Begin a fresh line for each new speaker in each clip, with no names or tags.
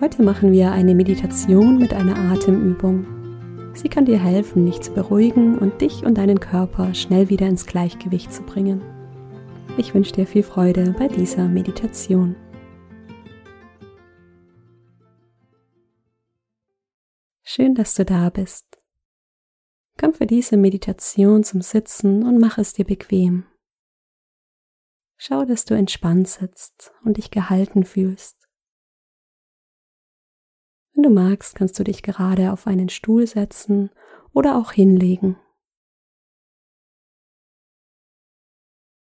Heute machen wir eine Meditation mit einer Atemübung. Sie kann dir helfen, dich zu beruhigen und dich und deinen Körper schnell wieder ins Gleichgewicht zu bringen. Ich wünsche dir viel Freude bei dieser Meditation. Schön, dass du da bist. Komm für diese Meditation zum Sitzen und mach es dir bequem. Schau, dass du entspannt sitzt und dich gehalten fühlst. Wenn du magst, kannst du dich gerade auf einen Stuhl setzen oder auch hinlegen.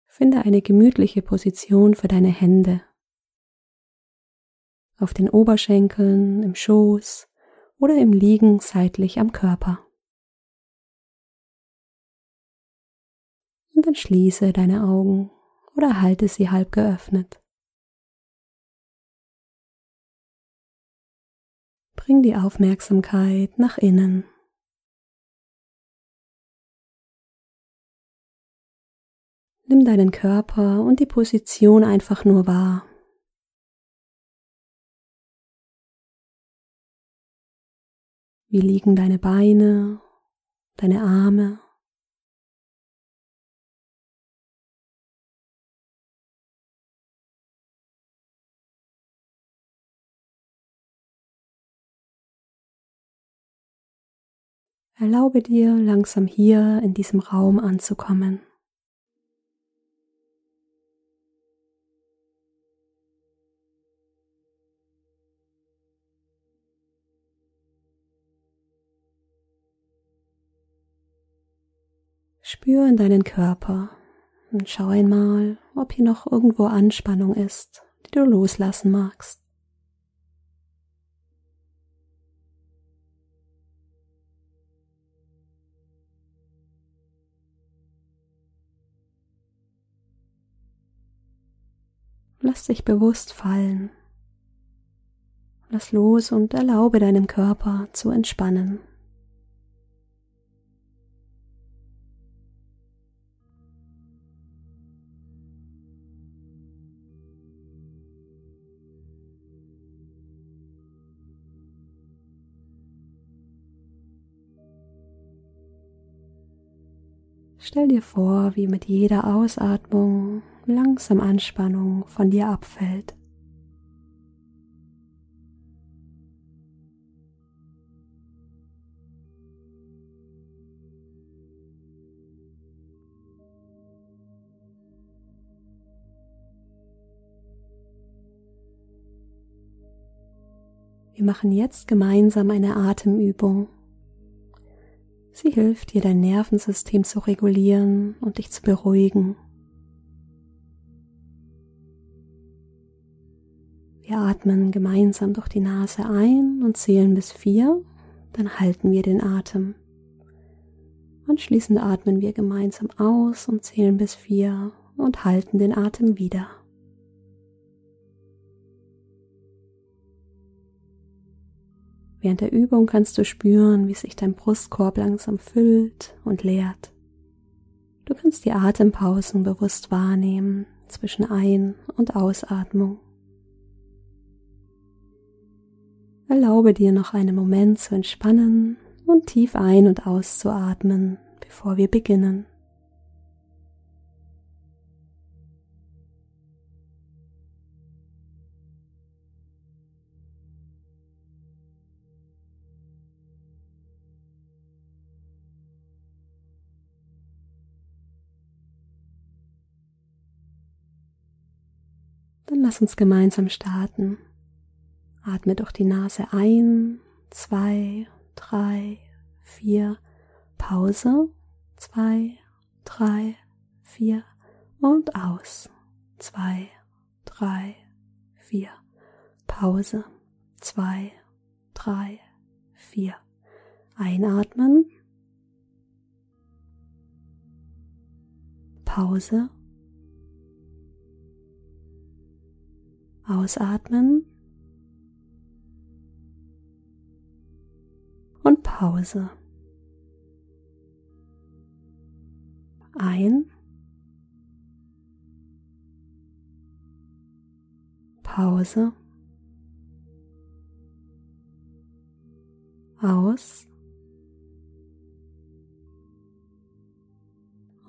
Finde eine gemütliche Position für deine Hände. Auf den Oberschenkeln, im Schoß oder im Liegen seitlich am Körper. Und dann schließe deine Augen oder halte sie halb geöffnet. Bring die Aufmerksamkeit nach innen. Nimm deinen Körper und die Position einfach nur wahr. Wie liegen deine Beine, deine Arme? Erlaube dir langsam hier in diesem Raum anzukommen. Spür in deinen Körper und schau einmal, ob hier noch irgendwo Anspannung ist, die du loslassen magst. Lass dich bewusst fallen. Lass los und erlaube deinem Körper zu entspannen. Stell dir vor, wie mit jeder Ausatmung langsam Anspannung von dir abfällt. Wir machen jetzt gemeinsam eine Atemübung. Sie hilft dir, dein Nervensystem zu regulieren und dich zu beruhigen. Wir atmen gemeinsam durch die Nase ein und zählen bis vier, dann halten wir den Atem. Anschließend atmen wir gemeinsam aus und zählen bis vier und halten den Atem wieder. Während der Übung kannst du spüren, wie sich dein Brustkorb langsam füllt und leert. Du kannst die Atempausen bewusst wahrnehmen zwischen Ein- und Ausatmung. Erlaube dir noch einen Moment zu entspannen und tief ein- und auszuatmen, bevor wir beginnen. Dann lass uns gemeinsam starten. Atme durch die Nase ein, zwei, drei, vier, Pause, zwei, drei, vier und aus, zwei, drei, vier, Pause, zwei, drei, vier. Einatmen. Pause. Ausatmen. Und Pause. Ein. Pause. Aus.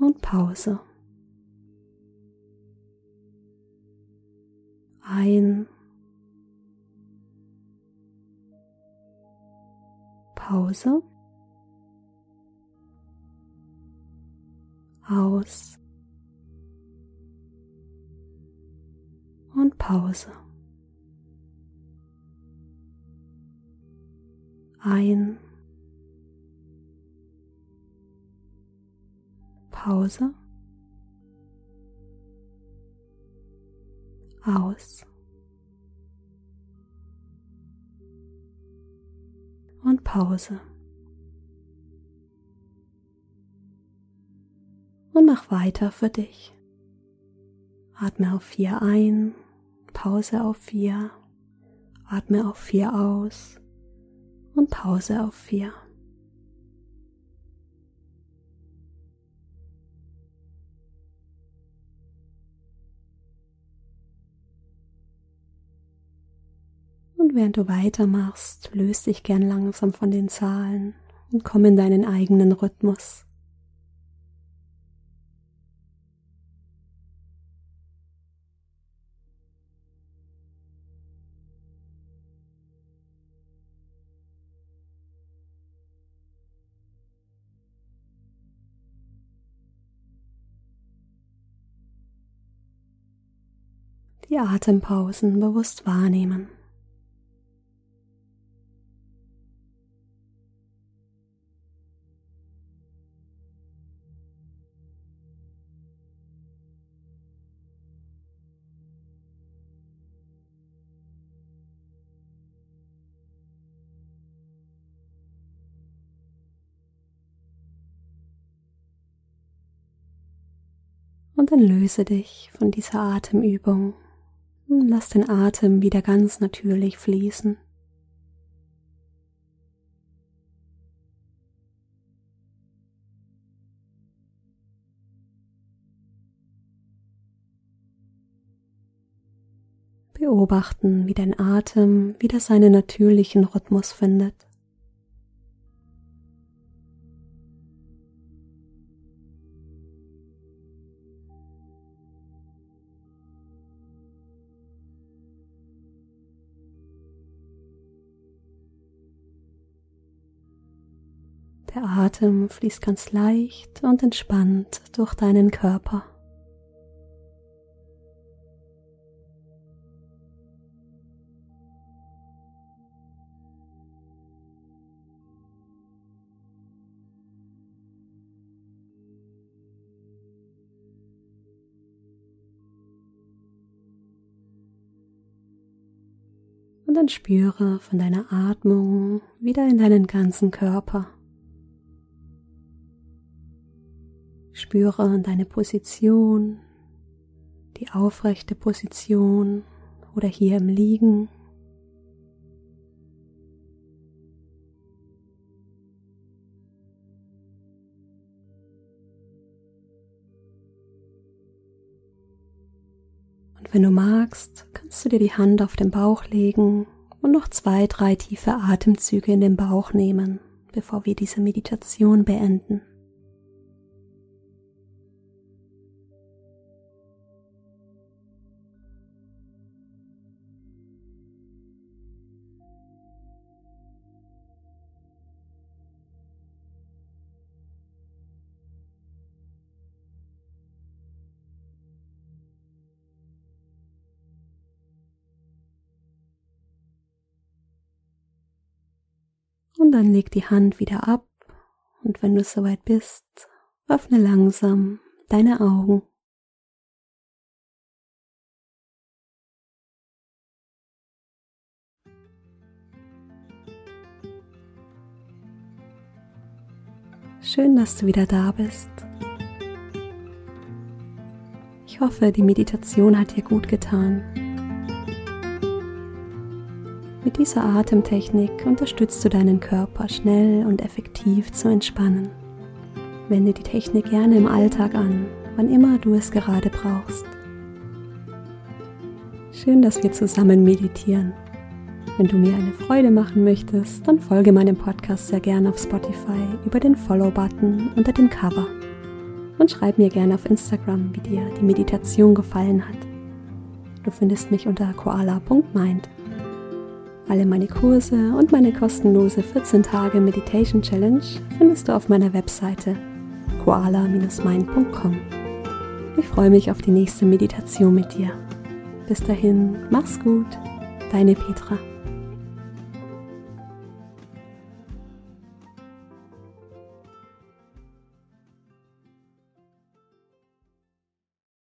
Und Pause. Pause. Aus. Und Pause. Ein. Pause. Aus. Und Pause. Und mach weiter für dich. Atme auf vier ein, Pause auf vier, atme auf vier aus und Pause auf vier. Und während du weitermachst, löst dich gern langsam von den Zahlen und komm in deinen eigenen Rhythmus. die Atempausen bewusst wahrnehmen. Und dann löse dich von dieser Atemübung Lass den Atem wieder ganz natürlich fließen. Beobachten, wie dein Atem wieder seinen natürlichen Rhythmus findet. Der Atem fließt ganz leicht und entspannt durch deinen Körper. Und dann spüre von deiner Atmung wieder in deinen ganzen Körper. Spüre deine Position, die aufrechte Position oder hier im Liegen. Und wenn du magst, kannst du dir die Hand auf den Bauch legen und noch zwei, drei tiefe Atemzüge in den Bauch nehmen, bevor wir diese Meditation beenden. Und dann leg die Hand wieder ab und wenn du soweit bist, öffne langsam deine Augen. Schön, dass du wieder da bist. Ich hoffe, die Meditation hat dir gut getan. Mit dieser Atemtechnik unterstützt du deinen Körper schnell und effektiv zu entspannen. Wende die Technik gerne im Alltag an, wann immer du es gerade brauchst. Schön, dass wir zusammen meditieren. Wenn du mir eine Freude machen möchtest, dann folge meinem Podcast sehr gerne auf Spotify über den Follow-Button unter dem Cover. Und schreib mir gerne auf Instagram, wie dir die Meditation gefallen hat. Du findest mich unter koala.mind. Alle meine Kurse und meine kostenlose 14 Tage Meditation Challenge findest du auf meiner Webseite koala-mind.com. Ich freue mich auf die nächste Meditation mit dir. Bis dahin, mach's gut, deine Petra.